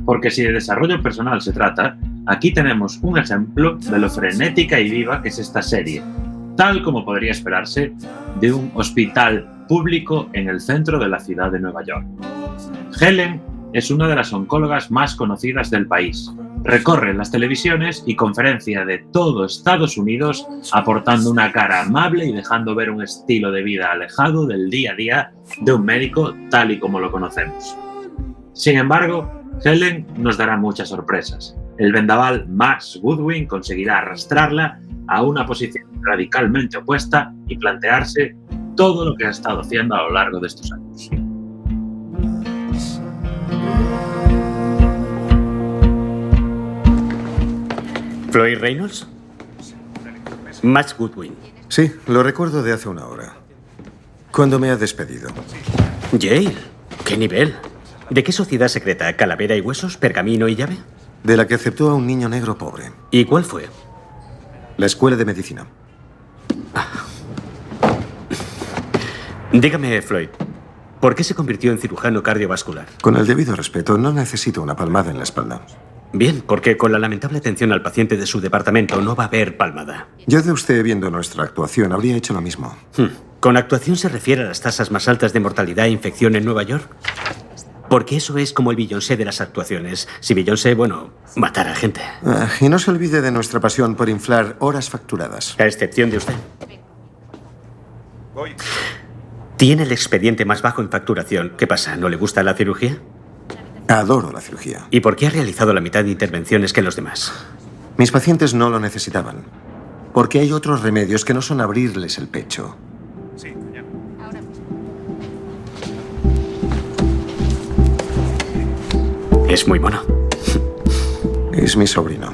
porque si de desarrollo personal se trata, aquí tenemos un ejemplo de lo frenética y viva que es esta serie, tal como podría esperarse de un hospital público en el centro de la ciudad de Nueva York. Helen es una de las oncólogas más conocidas del país. Recorre las televisiones y conferencia de todo Estados Unidos aportando una cara amable y dejando ver un estilo de vida alejado del día a día de un médico tal y como lo conocemos. Sin embargo, Helen nos dará muchas sorpresas. El vendaval Max Goodwin conseguirá arrastrarla a una posición radicalmente opuesta y plantearse todo lo que ha estado haciendo a lo largo de estos años. ¿Floyd Reynolds? Max Goodwin. Sí, lo recuerdo de hace una hora. Cuando me ha despedido. Yale. ¿Qué nivel? ¿De qué sociedad secreta? ¿Calavera y huesos? ¿Pergamino y llave? De la que aceptó a un niño negro pobre. ¿Y cuál fue? La escuela de medicina. Dígame, Floyd, ¿por qué se convirtió en cirujano cardiovascular? Con el debido respeto, no necesito una palmada en la espalda. Bien, porque con la lamentable atención al paciente de su departamento no va a haber palmada. Yo de usted, viendo nuestra actuación, habría hecho lo mismo. Hmm. ¿Con actuación se refiere a las tasas más altas de mortalidad e infección en Nueva York? Porque eso es como el Beyoncé de las actuaciones. Si Beyoncé, bueno, matara a gente. Ah, y no se olvide de nuestra pasión por inflar horas facturadas. A excepción de usted. Tiene el expediente más bajo en facturación. ¿Qué pasa? ¿No le gusta la cirugía? Adoro la cirugía. ¿Y por qué ha realizado la mitad de intervenciones que los demás? Mis pacientes no lo necesitaban. Porque hay otros remedios que no son abrirles el pecho. Es muy mono. Es mi sobrino.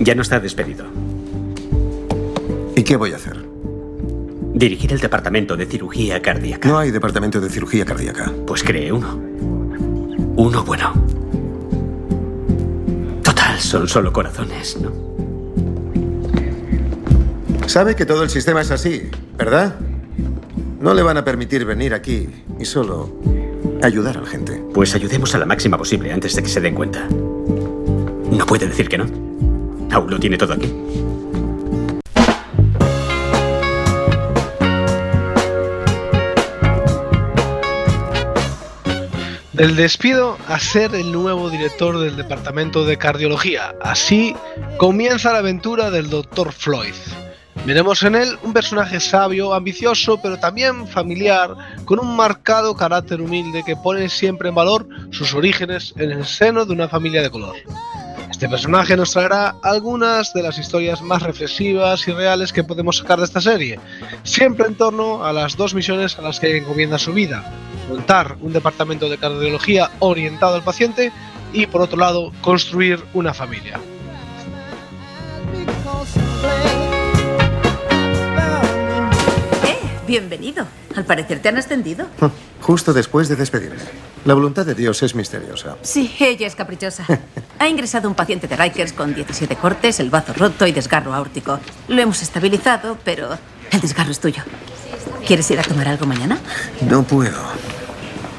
Ya no está despedido. ¿Y qué voy a hacer? Dirigir el departamento de cirugía cardíaca. No hay departamento de cirugía cardíaca. Pues cree uno. Uno bueno. Total, son solo corazones, ¿no? Sabe que todo el sistema es así, ¿verdad? No le van a permitir venir aquí y solo ayudar a la gente. Pues ayudemos a la máxima posible antes de que se den cuenta. No puede decir que no. Aún lo tiene todo aquí. Del despido a ser el nuevo director del departamento de cardiología. Así comienza la aventura del Dr. Floyd. Veremos en él un personaje sabio, ambicioso, pero también familiar, con un marcado carácter humilde que pone siempre en valor sus orígenes en el seno de una familia de color. Este personaje nos traerá algunas de las historias más reflexivas y reales que podemos sacar de esta serie, siempre en torno a las dos misiones a las que encomienda su vida, montar un departamento de cardiología orientado al paciente y por otro lado construir una familia. Eh, bienvenido. Al parecer te han ascendido. Justo después de despedirme. La voluntad de Dios es misteriosa. Sí, ella es caprichosa. Ha ingresado un paciente de Rikers con 17 cortes, el bazo roto y desgarro aórtico. Lo hemos estabilizado, pero el desgarro es tuyo. ¿Quieres ir a tomar algo mañana? No puedo.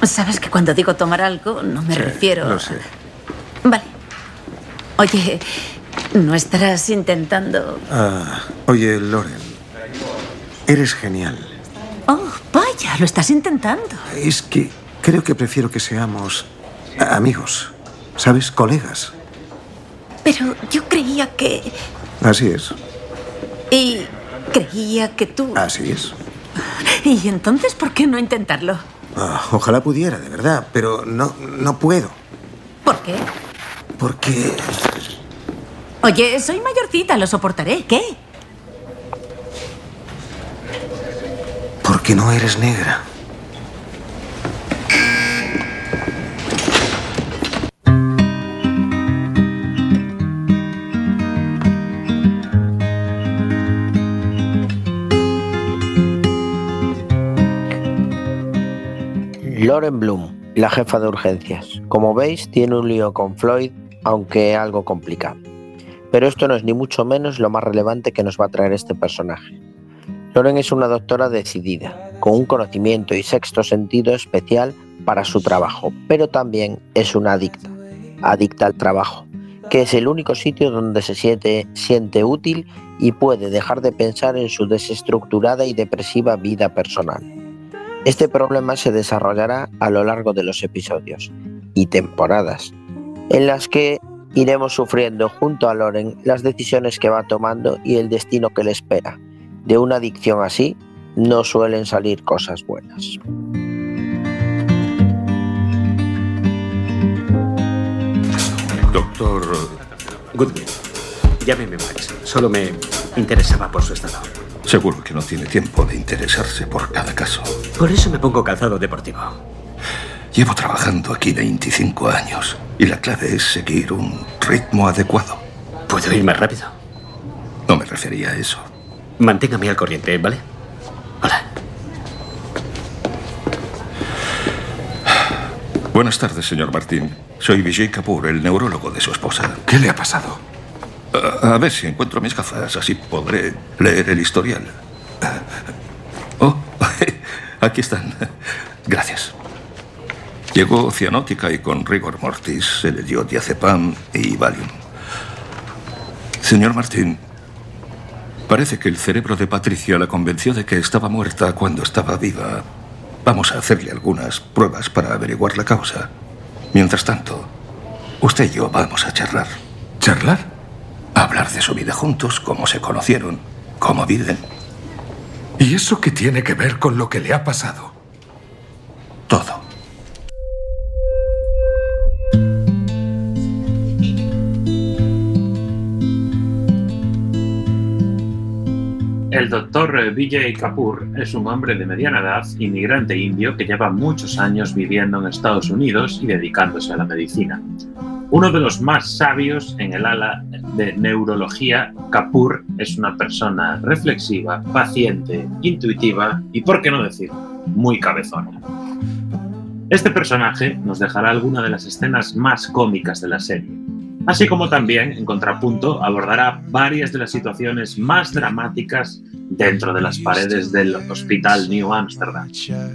Sabes que cuando digo tomar algo, no me Sí, refiero. Lo sé. Vale. Oye, ¿no estarás intentando. Ah, oye, Loren. Eres genial. Oh, vaya, lo estás intentando. Es que creo que prefiero que seamos amigos. ¿Sabes? Colegas. Pero yo creía que. Así es. Y creía que tú. Así es. ¿Y entonces por qué no intentarlo? Ah, ojalá pudiera, de verdad, pero no, no puedo. ¿Por qué? Porque Oye, soy mayorcita, lo soportaré. ¿Qué? Porque no eres negra. Lauren Bloom, la jefa de urgencias. Como veis, tiene un lío con Floyd, aunque algo complicado. Pero esto no es ni mucho menos lo más relevante que nos va a traer este personaje. Lauren es una doctora decidida, con un conocimiento y sexto sentido especial para su trabajo, pero también es una adicta, adicta al trabajo, que es el único sitio donde se siente útil y puede dejar de pensar en su desestructurada y depresiva vida personal. Este problema se desarrollará a lo largo de los episodios y temporadas, en las que iremos sufriendo junto a Loren las decisiones que va tomando y el destino que le espera. De una adicción así no suelen salir cosas buenas. Doctor Goodwin, llámeme Max. Solo me interesaba por su estado. Seguro que no tiene tiempo de interesarse por cada caso. Por eso me pongo calzado deportivo. Llevo trabajando aquí 25 años y la clave es seguir un ritmo adecuado. ¿Puedo ir más rápido? No me refería a eso. Manténgame al corriente, ¿vale? Buenas tardes, señor Martín. Soy Vijay Kapoor, el neurólogo de su esposa. ¿Qué le ha pasado? A, a ver si encuentro mis gafas, así podré leer el historial. Oh, aquí están. Gracias. Llegó cianótica y con rigor mortis se le dio diazepam y valium. Señor Martín, parece que el cerebro de Patricia la convenció de que estaba muerta cuando estaba viva. Vamos a hacerle algunas pruebas para averiguar la causa. Mientras tanto, usted y yo vamos a charlar. ¿Charlar? Hablar de su vida juntos, cómo se conocieron, cómo viven. ¿Y eso qué tiene que ver con lo que le ha pasado? Todo. El doctor eh, Vijay Kapoor es un hombre de mediana edad, inmigrante indio que lleva muchos años viviendo en Estados Unidos y dedicándose a la medicina. Uno de los más sabios en el ala de neurología, Kapoor es una persona reflexiva, paciente, intuitiva y, por qué no decir, muy cabezona. Este personaje nos dejará alguna de las escenas más cómicas de la serie, así como también, en contrapunto, abordará varias de las situaciones más dramáticas dentro de las paredes del Hospital New Amsterdam,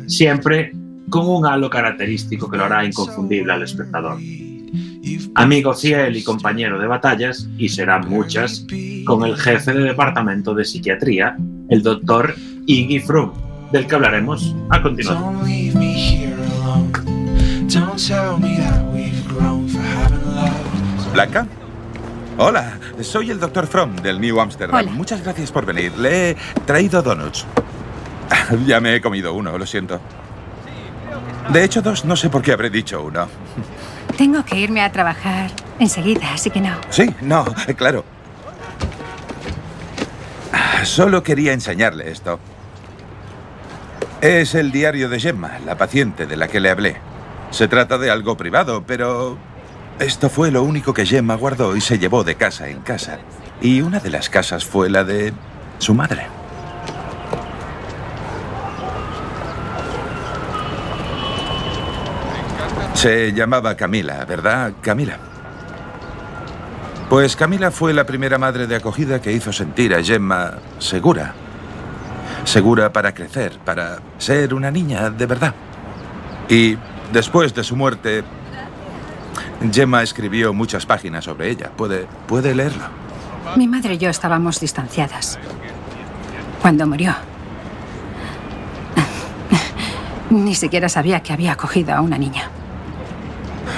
siempre con un halo característico que lo hará inconfundible al espectador. Amigo fiel y compañero de batallas, y serán muchas, con el jefe de departamento de psiquiatría, el doctor Iggy Froome, del que hablaremos a continuación. ¿Blanca? Hola, soy el Dr. Fromm del New Amsterdam. Hola. Muchas gracias por venir. Le he traído donuts. Ya me he comido uno, lo siento. De hecho, dos, no sé por qué habré dicho uno. Tengo que irme a trabajar. enseguida, así que no. Sí, no, claro. Solo quería enseñarle esto. Es el diario de Gemma, la paciente de la que le hablé. Se trata de algo privado, pero esto fue lo único que Gemma guardó y se llevó de casa en casa. Y una de las casas fue la de su madre. Se llamaba Camila, ¿verdad, Camila? Pues Camila fue la primera madre de acogida que hizo sentir a Gemma segura. Segura para crecer, para ser una niña de verdad. Y después de su muerte, Gemma escribió muchas páginas sobre ella. ¿Puede, puede leerlo? Mi madre y yo estábamos distanciadas. Cuando murió. Ni siquiera sabía que había acogido a una niña.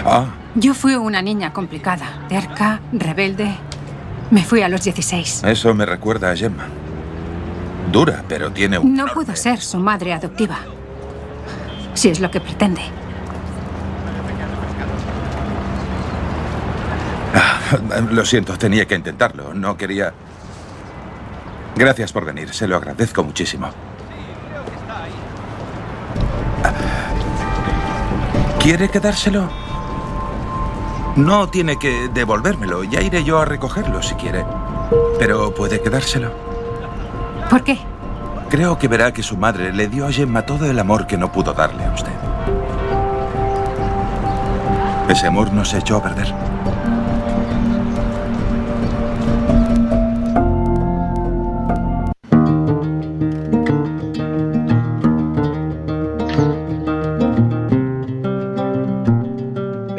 Ah, Yo fui una niña complicada, terca, rebelde. Me fui a los 16. eso me recuerda a Gemma. Dura, pero tiene un... No puedo ser su madre adoptiva. Si es lo que pretende. Lo siento, tenía que intentarlo. No quería... Gracias por venir, se lo agradezco muchísimo. ¿Quiere quedárselo? No tiene que devolvérmelo, ya iré yo a recogerlo si quiere. Pero puede quedárselo. ¿Por qué? Creo que verá que su madre le dio a Gemma todo el amor que no pudo darle a usted. Ese amor no se echó a perder.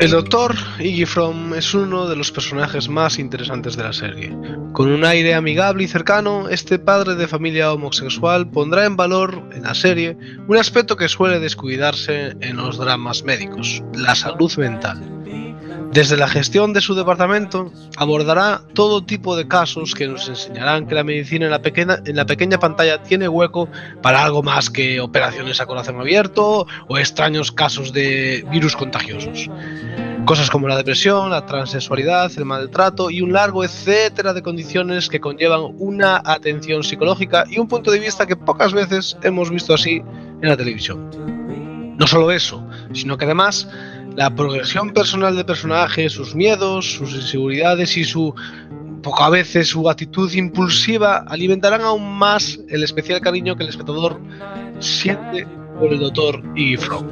El doctor Iggy Fromm es uno de los personajes más interesantes de la serie. Con un aire amigable y cercano, este padre de familia homosexual pondrá en valor en la serie un aspecto que suele descuidarse en los dramas médicos, la salud mental. Desde la gestión de su departamento, abordará todo tipo de casos que nos enseñarán que la medicina en la, pequeña, en la pequeña pantalla tiene hueco para algo más que operaciones a corazón abierto o extraños casos de virus contagiosos. Cosas como la depresión, la transexualidad, el maltrato y un largo etcétera de condiciones que conllevan una atención psicológica y un punto de vista que pocas veces hemos visto así en la televisión. No solo eso, sino que además la progresión personal del personaje, sus miedos, sus inseguridades y su poco a veces su actitud impulsiva alimentarán aún más el especial cariño que el espectador siente por el doctor Iggy Fromm.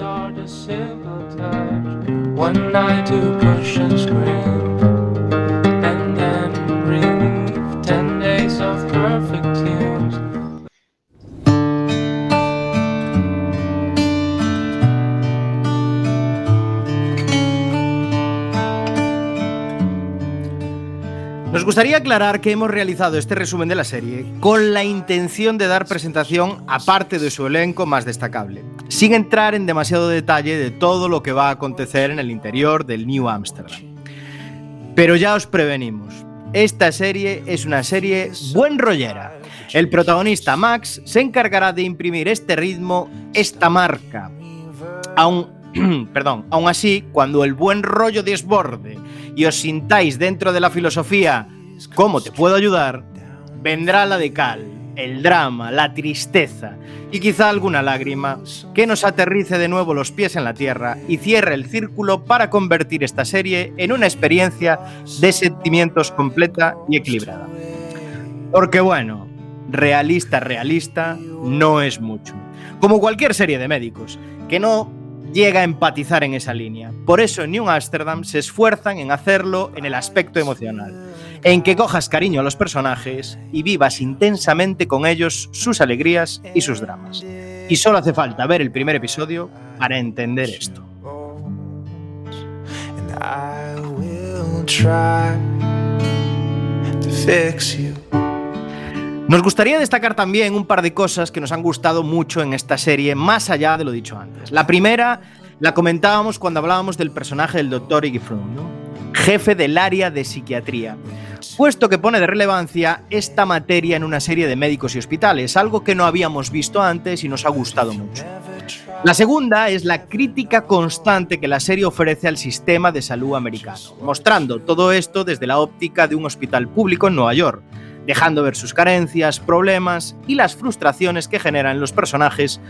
Nos gustaría aclarar que hemos realizado este resumen de la serie con la intención de dar presentación a parte de su elenco más destacable, sin entrar en demasiado detalle de todo lo que va a acontecer en el interior del New Amsterdam. Pero ya os prevenimos, esta serie es una serie buen rollera. El protagonista Max se encargará de imprimir este ritmo, esta marca. Aún, perdón, aún así, cuando el buen rollo desborde y os sintáis dentro de la filosofía ¿cómo te puedo ayudar? Vendrá la de cal, el drama, la tristeza y quizá alguna lágrima que nos aterrice de nuevo los pies en la tierra y cierre el círculo para convertir esta serie en una experiencia de sentimientos completa y equilibrada. Porque bueno, realista, realista no es mucho. Como cualquier serie de médicos, que no llega a empatizar en esa línea. Por eso en New Amsterdam se esfuerzan en hacerlo en el aspecto emocional, en que cojas cariño a los personajes y vivas intensamente con ellos sus alegrías y sus dramas. Y solo hace falta ver el primer episodio para entender esto. Nos gustaría destacar también un par de cosas que nos han gustado mucho en esta serie, más allá de lo dicho antes. La primera la comentábamos cuando hablábamos del personaje del doctor Iggy Fromm, ¿no? jefe del área de psiquiatría. Puesto que pone de relevancia esta materia en una serie de médicos y hospitales, algo que no habíamos visto antes y nos ha gustado mucho. La segunda es la crítica constante que la serie ofrece al sistema de salud americano, mostrando todo esto desde la óptica de un hospital público en Nueva York, dejando ver sus carencias, problemas y las frustraciones que generan los personajes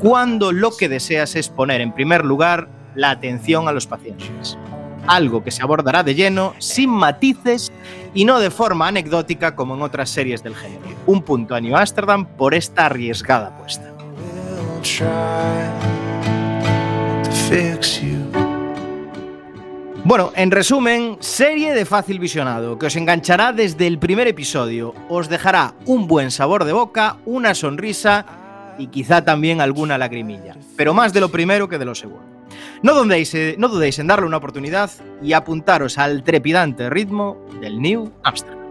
cuando lo que deseas es poner en primer lugar la atención a los pacientes. Algo que se abordará de lleno, sin matices y no de forma anecdótica como en otras series del género. Un punto a New Amsterdam por esta arriesgada apuesta. Bueno, en resumen, serie de fácil visionado, que os enganchará desde el primer episodio, os dejará un buen sabor de boca, una sonrisa y quizá también alguna lagrimilla, pero más de lo primero que de lo segundo. No dudéis, eh, no dudéis en darle una oportunidad y apuntaros al trepidante ritmo del New Amsterdam.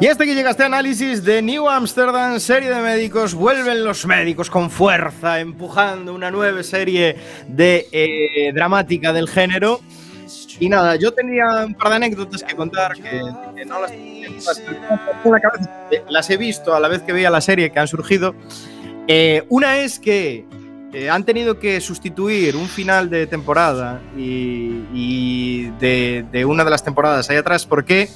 Y hasta que llega este análisis de New Amsterdam, serie de médicos, vuelven los médicos con fuerza, empujando una nueva serie de eh, dramática del género. Y nada, yo tenía un par de anécdotas que contar que, que no las, cabeza, las he visto a la vez que veía la serie que han surgido. Eh, una es que eh, han tenido que sustituir un final de temporada y, y de, de una de las temporadas ahí atrás porque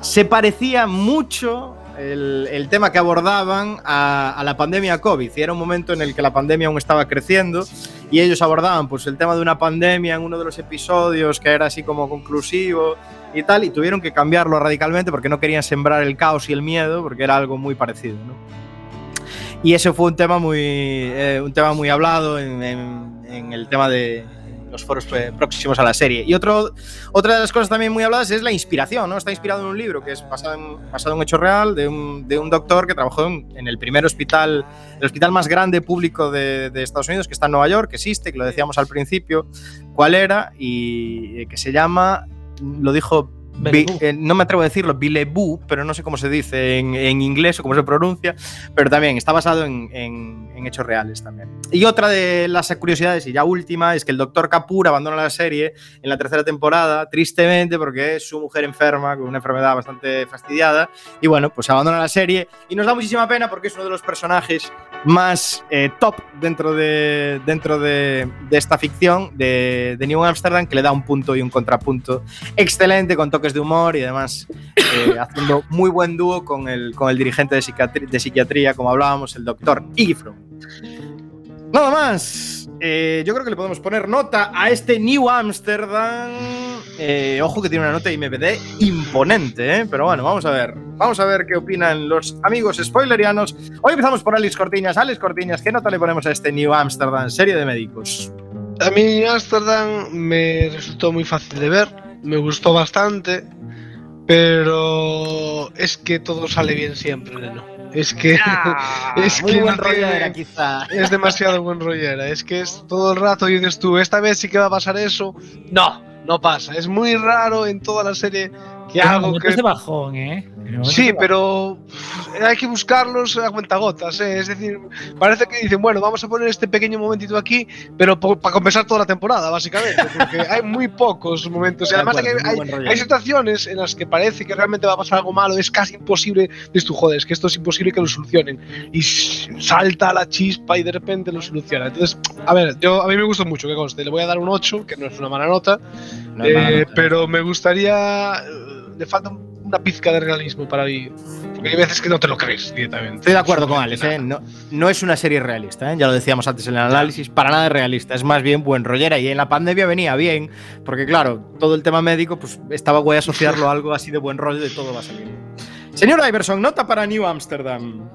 se parecía mucho el, el tema que abordaban a, a, la pandemia COVID. Y era un momento en el que la pandemia aún estaba creciendo y ellos abordaban pues, el tema de una pandemia en uno de los episodios que era así como conclusivo y tal, y tuvieron que cambiarlo radicalmente porque no querían sembrar el caos y el miedo, porque era algo muy parecido. ¿no? Y ese fue un tema muy, eh, un tema muy hablado en el tema de, los foros próximos a la serie. Y otro, otra de las cosas también muy habladas es la inspiración, ¿no? Está inspirado en un libro que es basado en, basado en un hecho real de un, de un doctor que trabajó en, el primer hospital, el hospital más grande público de, de, Estados Unidos, que está en Nueva York, que existe, que lo decíamos al principio, cuál era, y que se llama, lo dijo Eh, no me atrevo a decirlo, Billebou, pero no sé cómo se dice en, en, inglés o cómo se pronuncia, pero también está basado en, en, en, hechos reales también. Y otra de las curiosidades, y ya última, es que el doctor Kapoor abandona la serie en la tercera temporada, tristemente, porque es su mujer enferma, con una enfermedad bastante fastidiada, y bueno, pues abandona la serie, y nos da muchísima pena porque es uno de los personajes más eh, top dentro de, dentro de, de esta ficción de, de New Amsterdam, que le da un punto y un contrapunto excelente, con toques de humor y además eh, haciendo muy buen dúo con el, con el dirigente de psiquiatría, de psiquiatría, como hablábamos, el doctor Igifro. Nada más. Eh, yo creo que le podemos poner nota a este New Amsterdam. Eh, ojo que tiene una nota IMBD imponente, pero bueno, vamos a ver. Vamos a ver qué opinan los amigos spoilerianos. Hoy empezamos por Alex Cortiñas. Alex Cortiñas, ¿qué nota le ponemos a este New Amsterdam, serie de médicos? A mí Amsterdam me resultó muy fácil de ver me gustó bastante, pero es que todo sale bien siempre, ¿no? Es que, ah, es, muy que buen no rollera, tiene- quizá. es demasiado buen rollera. Es que es todo el rato y dices tú, esta vez sí que va a pasar eso. No, no pasa. Es muy raro en toda la serie que Pero algo que de bajón, ¿eh? Sí, de pero pff, hay que buscarlos a cuentagotas, ¿eh? es decir, parece que dicen, bueno, vamos a poner este pequeño momentito aquí, pero para compensar toda la temporada, básicamente, porque hay muy pocos momentos. Y De además de acuerdo, que muy hay, situaciones en las que parece que realmente va a pasar algo malo, es casi imposible, dices tú, joder, es que esto es imposible que lo solucionen. Y salta la chispa y de repente lo soluciona. Entonces, a ver, yo a mí me gustó mucho, que conste, le voy a dar un 8, que no es una mala nota, No eh, pero me gustaría. eh, Le falta una pizca de realismo para mí. Porque hay veces que no te lo crees directamente. Estoy de acuerdo con Alex, ¿eh? no, no es una serie realista, ¿eh? ya lo decíamos antes en el análisis, para nada es realista, es más bien buen rollera y en la pandemia venía bien, porque claro, todo el tema médico pues estaba guay asociarlo a algo así de buen rollo de todo va a salir. Señor Iverson, nota para New Amsterdam.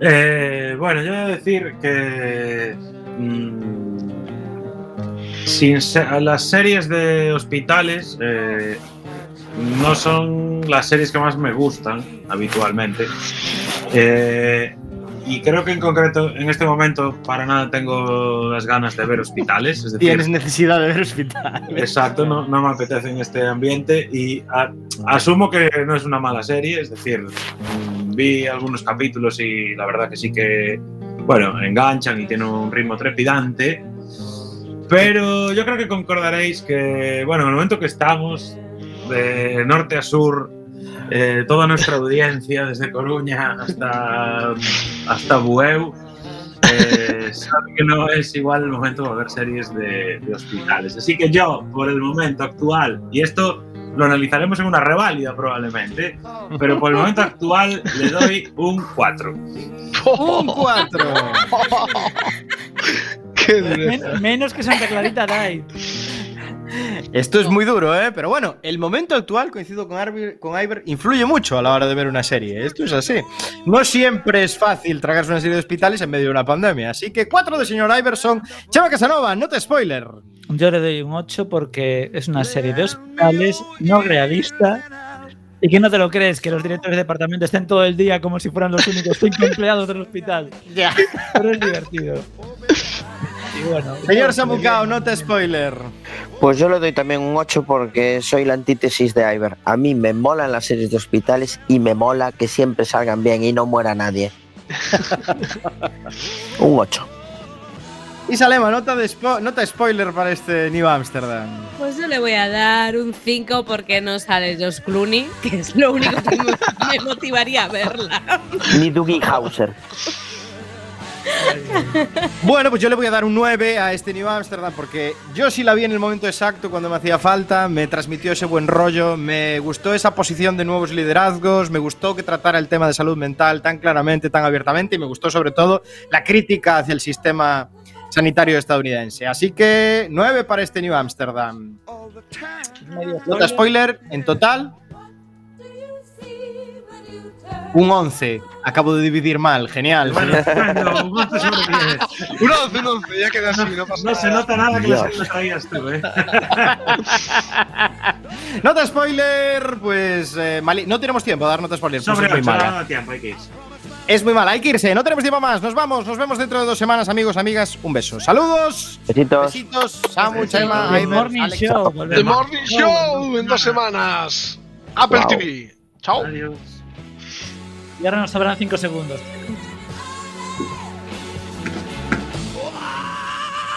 Eh, bueno, yo voy a decir que. mm, sin las series de hospitales eh, no son las series que más me gustan habitualmente. Eh, y creo que en concreto, en este momento, para nada tengo las ganas de ver hospitales. Es decir, Tienes necesidad de ver hospital. Exacto, no, no me apetece en este ambiente y a- asumo que no es una mala serie, es decir, mm, vi algunos capítulos y la verdad que sí que, bueno, enganchan y tienen un ritmo trepidante. Pero yo creo que concordaréis que, bueno, en el momento que estamos, de norte a sur, eh, toda nuestra audiencia, desde Coruña hasta, hasta Bueu, eh, sabe que no es igual el momento de ver series de, de hospitales. Así que yo, por el momento actual, y esto lo analizaremos en una reválida probablemente, pero por el momento actual le doy un 4. Un 4. Men- menos que Santa Clarita Diet. Esto es muy duro, ¿eh? Pero bueno, el momento actual, coincido con, Arby- con Iver, influye mucho a la hora de ver una serie. Esto es así. No siempre es fácil tragarse una serie de hospitales en medio de una pandemia. Así que 4 de señor Iverson. Chava Casanova, no te spoiler. Yo le doy un 8 porque es una serie de hospitales no realista y que no te lo crees que los directores de departamento estén todo el día como si fueran los únicos cinco empleados del hospital. Ya. Pero es divertido. Bueno, Señor Samucao, no te spoiler. Pues yo le doy también un 8 porque soy la antítesis de Iver. A mí me molan las series de hospitales y me mola que siempre salgan bien y no muera nadie. un 8. Y Salema, nota, de spo- nota spoiler para este New Amsterdam. Pues yo le voy a dar un 5 porque no sale Josh Clooney, que es lo único que me, me motivaría a verla. Ni Dougie Hauser. Bueno, pues yo le voy a dar un 9 a este New Amsterdam porque yo sí la vi en el momento exacto cuando me hacía falta, me transmitió ese buen rollo, me gustó esa posición de nuevos liderazgos, me gustó que tratara el tema de salud mental tan claramente, tan abiertamente y me gustó sobre todo la crítica hacia el sistema sanitario estadounidense. Así que 9 para este New Amsterdam. Nota spoiler, en total un 11. Acabo de dividir mal, genial. Bueno, un 11 sobre 10. Un 11, un 11, ya queda así, no pasa No se nota nada que las las traías tú, ¿eh? Nota spoiler, pues eh, no tenemos tiempo de dar nota spoiler. pues Sobre es muy 8, mala. no tiempo, hay que irse. Es muy mala, hay que irse, no tenemos tiempo más. Nos vamos, nos vemos dentro de dos semanas, amigos, amigas. Un beso. Saludos. Besitos. Besitos. Samu, Chema, The Iber, Morning Alex. Show. The. Morning Show en dos semanas. Apple Wow. TV. Chao. Adiós. Y ahora nos sobran 5 segundos.